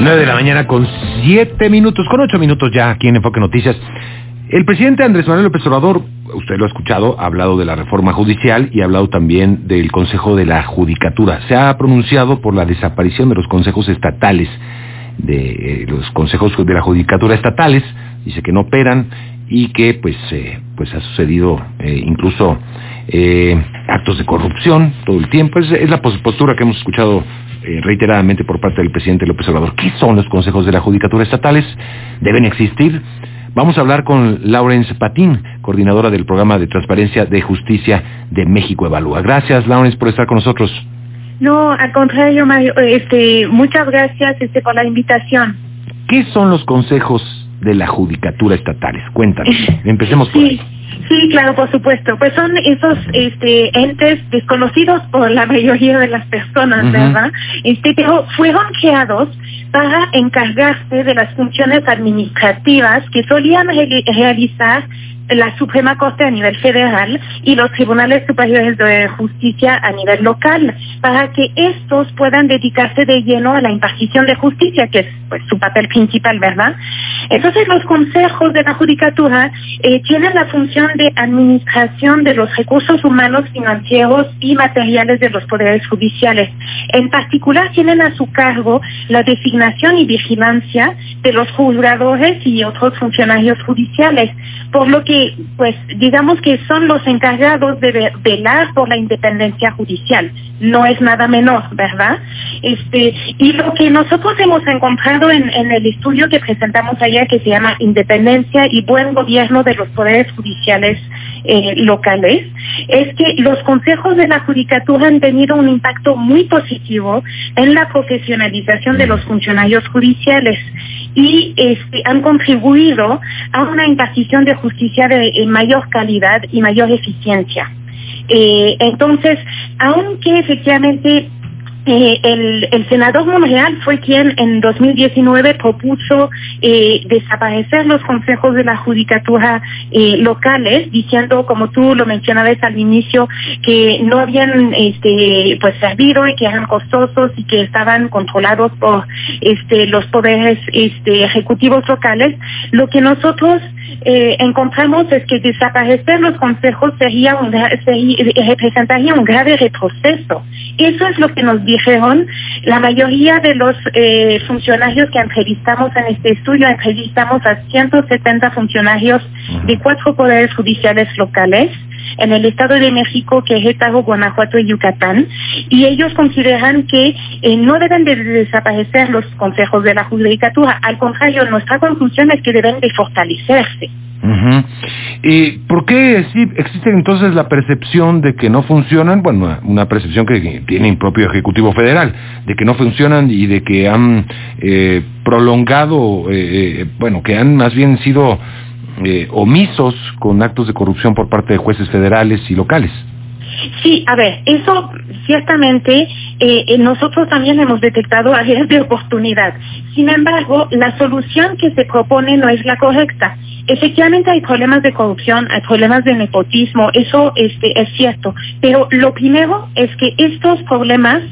9 de la mañana con 7 minutos, con 8 minutos ya aquí en Enfoque Noticias. El presidente Andrés Manuel López Obrador, usted lo ha escuchado, ha hablado de la reforma judicial y ha hablado también del Consejo de la Judicatura. Se ha pronunciado por la desaparición de los consejos estatales, de eh, los consejos de la Judicatura estatales, dice que no operan y que pues, eh, pues ha sucedido eh, incluso actos de corrupción todo el tiempo. Es, es la postura que hemos escuchado eh, reiteradamente por parte del presidente López Obrador. ¿Qué son los consejos de la judicatura estatales? ¿Deben existir? Vamos a hablar con Laurence Patín, coordinadora del programa de transparencia de justicia de México Evalúa. Gracias, Laurence, por estar con nosotros. No, al contrario, Mario, este, muchas gracias este, por la invitación. ¿Qué son los consejos de la judicatura estatales? Cuéntanos. Empecemos por ahí. Sí, claro, por supuesto. Pues son esos este, entes desconocidos por la mayoría de las personas, ¿verdad? Este, pero fueron creados para encargarse de las funciones administrativas que solían realizar la Suprema Corte a nivel federal y los tribunales superiores de justicia a nivel local, para que estos puedan dedicarse de lleno a la impartición de justicia, que es pues, su papel principal, ¿verdad? Entonces los consejos de la judicatura eh, tienen la función de administración de los recursos humanos, financieros y materiales de los poderes judiciales. En particular tienen a su cargo la designación y vigilancia de los juzgadores y otros funcionarios judiciales, por lo que pues digamos que son los encargados de velar por la independencia judicial. No es nada menor, ¿verdad? Este, y lo que nosotros hemos encontrado en, el estudio que presentamos ayer, que se llama Independencia y Buen Gobierno de los Poderes Judiciales eh, Locales, es que los consejos de la judicatura han tenido un impacto muy positivo en la profesionalización de los funcionarios judiciales y este, han contribuido a una impartición de justicia de eh, mayor calidad y mayor eficiencia. Eh, entonces, aunque efectivamente eh, el, senador Monreal fue quien en 2019 propuso eh, desaparecer los consejos de la judicatura eh, locales, diciendo, como tú lo mencionabas al inicio, que no habían este, pues servido y que eran costosos y que estaban controlados por este, los poderes este, ejecutivos locales. Lo que nosotros encontramos es que desaparecer los consejos sería representaría un grave retroceso. Eso es lo que nos la mayoría de los eh, funcionarios que entrevistamos en este estudio. Entrevistamos a 170 funcionarios de cuatro poderes judiciales locales en el Estado de México, Querétaro, Guanajuato y Yucatán, y ellos consideran que eh, no deben de desaparecer los consejos de la judicatura, al contrario, nuestra conclusión es que deben de fortalecerse. ¿Y por qué sí existe entonces la percepción de que no funcionan? Bueno, una percepción que tiene el propio Ejecutivo Federal, de que no funcionan y de que han eh, prolongado, eh, bueno, que han más bien sido eh, omisos con actos de corrupción por parte de jueces federales y locales. Sí, a ver, eso ciertamente eh, nosotros también hemos detectado áreas de oportunidad. Sin embargo, la solución que se propone no es la correcta. Efectivamente hay problemas de corrupción, hay problemas de nepotismo, eso este, es cierto. Pero lo primero es que estos problemas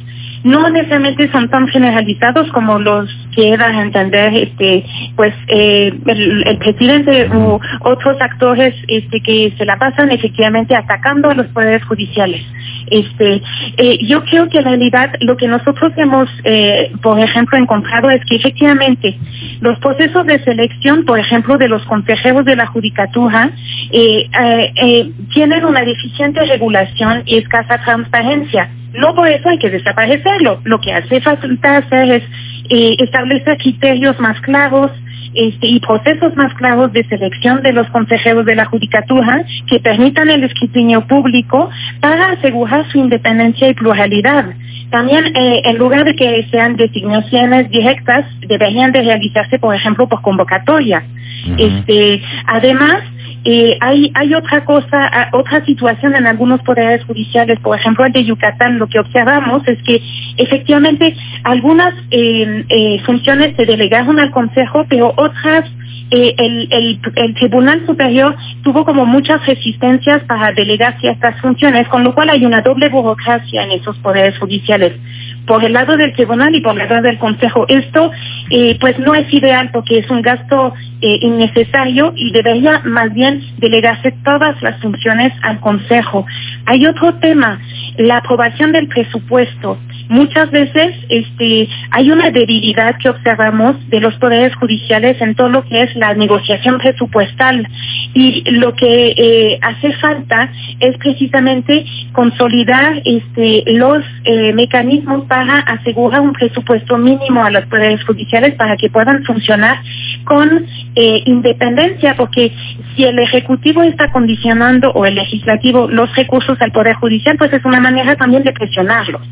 no necesariamente son tan generalizados como los que a entender este pues eh, el, presidente u otros actores este que se la pasan efectivamente atacando a los poderes judiciales. Este eh, yo creo que en realidad lo que nosotros hemos eh, por ejemplo encontrado es que efectivamente los procesos de selección por ejemplo de los consejeros de la judicatura tienen una deficiente regulación y escasa transparencia no por eso hay que desaparecerlo. Lo que hace falta hacer es eh, establecer criterios más claros este, y procesos más claros de selección de los consejeros de la judicatura que permitan el escrutinio público para asegurar su independencia y pluralidad. También, eh, en lugar de que sean designaciones directas, deberían de realizarse, por ejemplo, por convocatoria. Este, además, hay, otra cosa, otra situación en algunos poderes judiciales, por ejemplo el de Yucatán, lo que observamos es que efectivamente algunas em, eh, funciones se delegaron al Consejo, pero otras eh, el, el, Tribunal Superior tuvo como muchas resistencias para delegar ciertas funciones, con lo cual hay una doble burocracia en esos poderes judiciales por el lado del tribunal y por el lado del consejo. Esto eh, pues no es ideal porque es un gasto eh, innecesario y debería más bien delegarse todas las funciones al consejo. Hay otro tema, la aprobación del presupuesto muchas veces este, hay una debilidad que observamos de los poderes judiciales en todo lo que es la negociación presupuestal. Y lo que eh, hace falta es precisamente consolidar este, los eh, mecanismos para asegurar un presupuesto mínimo a los poderes judiciales para que puedan funcionar con eh, independencia, porque si el Ejecutivo está condicionando o el Legislativo los recursos al Poder Judicial, pues es una manera también de presionarlos.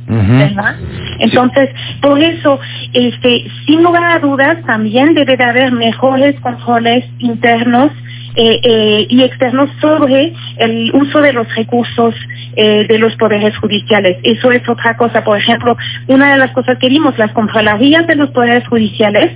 Entonces, por eso, este, sin lugar a dudas, también debe de haber mejores controles internos eh, eh, y externos sobre el uso de los recursos eh, de los poderes judiciales. Eso es otra cosa. Por ejemplo, una de las cosas que vimos, las contralorías de los poderes judiciales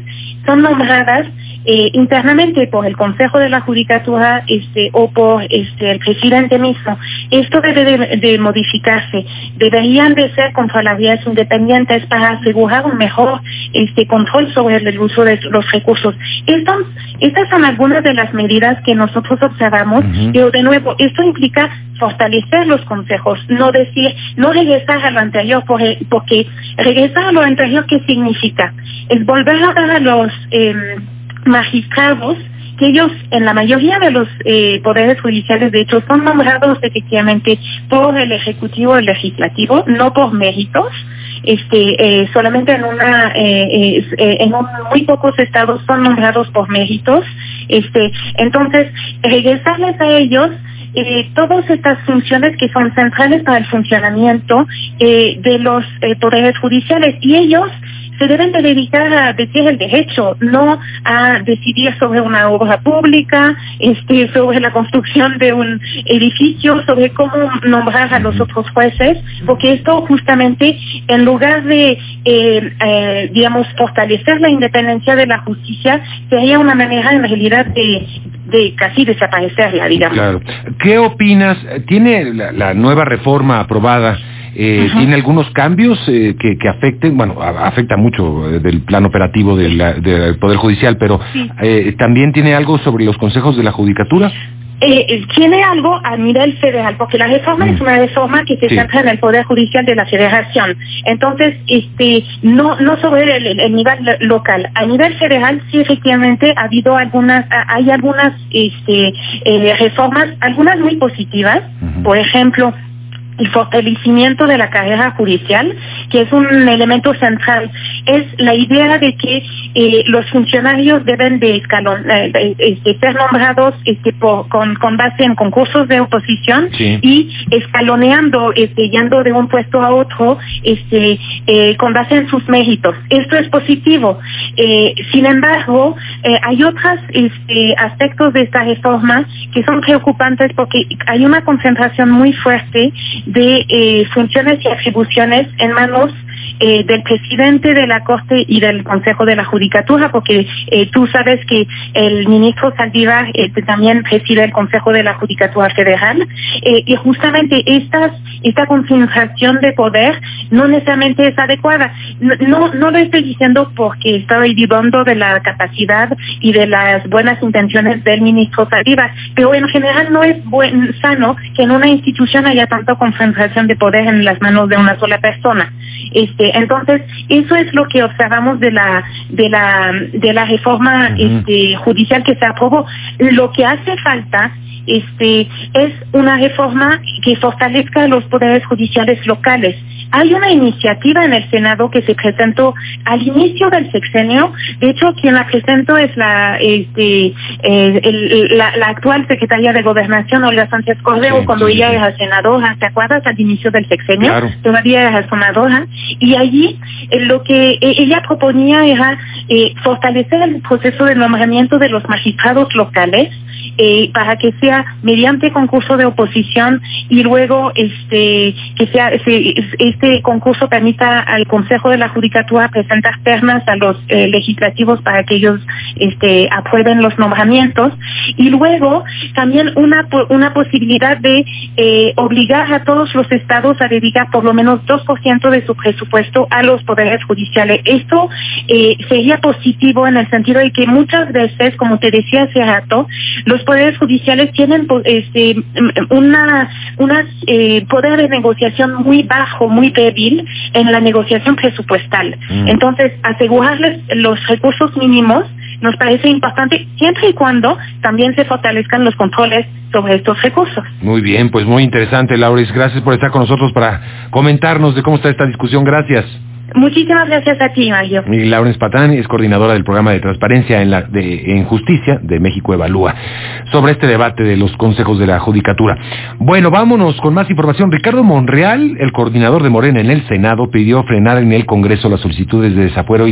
son nombradas eh, internamente por el Consejo de la Judicatura este, o por este, el presidente mismo. Esto debe de, modificarse. Deberían de ser contralorías independientes para asegurar un mejor este, control sobre el uso de los recursos. Estos, estas son algunas de las medidas que nosotros observamos, pero de nuevo, esto implica fortalecer los consejos, no decir, no regresar a lo anterior, porque regresar a lo anterior, ¿qué significa? Es volver a dar a los... Eh, magistrados que ellos en la mayoría de los eh, poderes judiciales de hecho son nombrados efectivamente por el ejecutivo o el legislativo no por méritos este eh, solamente en una eh, en muy pocos estados son nombrados por méritos este entonces regresarles a ellos todas estas funciones que son centrales para el funcionamiento de los poderes judiciales y ellos se deben de dedicar a decir el derecho, no a decidir sobre una obra pública, este, sobre la construcción de un edificio, sobre cómo nombrar a los otros jueces, porque esto justamente, en lugar de, eh, eh, digamos, fortalecer la independencia de la justicia, sería una manera en realidad de, de casi desaparecerla, digamos. Claro. ¿Qué opinas? ¿Tiene la nueva reforma aprobada? Eh, ¿Tiene algunos cambios eh, que, afecten? Bueno, afecta mucho eh, del plan operativo del, Poder Judicial, pero ¿también tiene algo sobre los consejos de la Judicatura? tiene algo a nivel federal, porque la reforma es mm. una reforma que se centra en el Poder Judicial de la Federación. Entonces, este, no, no sobre el, nivel local. A nivel federal, sí, efectivamente, ha habido algunas, hay algunas este, reformas, algunas muy positivas. Por ejemplo, el fortalecimiento de la carrera judicial, que es un elemento central, es la idea de que eh, los funcionarios deben de, escalon, eh, este, ser nombrados este, con, con, base en concursos de oposición y escaloneando, este, yendo de un puesto a otro, este, eh, con base en sus méritos. Esto es positivo. sin embargo, hay otros este, aspectos de esta reforma que son preocupantes porque hay una concentración muy fuerte de eh, funciones y atribuciones en manos eh, del presidente de la Corte y del Consejo de la Judicatura, porque eh, tú sabes que el ministro Saldívar este, también preside el Consejo de la Judicatura Federal, y justamente estas, esta concentración de poder no necesariamente es adecuada. No, no lo estoy diciendo porque estoy dudando de la capacidad y de las buenas intenciones del ministro Saldívar, pero en general no es buen, sano que en una institución haya tanto concentración de poder en las manos de una sola persona. Este, entonces, eso es lo que observamos de la de la de la reforma este, judicial que se aprobó. Lo que hace falta este es una reforma que fortalezca los poderes judiciales locales. Hay una iniciativa en el Senado que se presentó al inicio del sexenio. De hecho, quien la presentó es la, este, eh, la, actual secretaria de Gobernación, Olga Sánchez Cordero, cuando ella era senadora, ¿se acuerdan? aprobadas al inicio del sexenio, todavía era senadora, y allí eh, lo que eh, ella proponía era fortalecer el proceso de nombramiento de los magistrados locales, para que sea mediante concurso de oposición y luego este que sea este concurso permita al Consejo de la Judicatura presentar ternas a los eh, legislativos para que ellos este aprueben los nombramientos y luego también una una posibilidad de eh, obligar a todos los estados a dedicar por lo menos 2% de su presupuesto a los poderes judiciales. Esto sería positivo en el sentido de que muchas veces, como te decía hace rato, los poderes judiciales tienen este, una, una eh, poder de negociación muy bajo, muy débil en la negociación presupuestal. Mm. Entonces, asegurarles los recursos mínimos nos parece importante siempre y cuando también se fortalezcan los controles sobre estos recursos. Muy bien, pues muy interesante, Lauris. Gracias por estar con nosotros para comentarnos de cómo está esta discusión. Gracias. Muchísimas gracias a ti, Mario. Y Laurence Patán es coordinadora del programa de transparencia en, en justicia de México Evalúa sobre este debate de los consejos de la judicatura. Bueno, vámonos con más información. Ricardo Monreal, el coordinador de Morena en el Senado, pidió frenar en el Congreso las solicitudes de desafuero y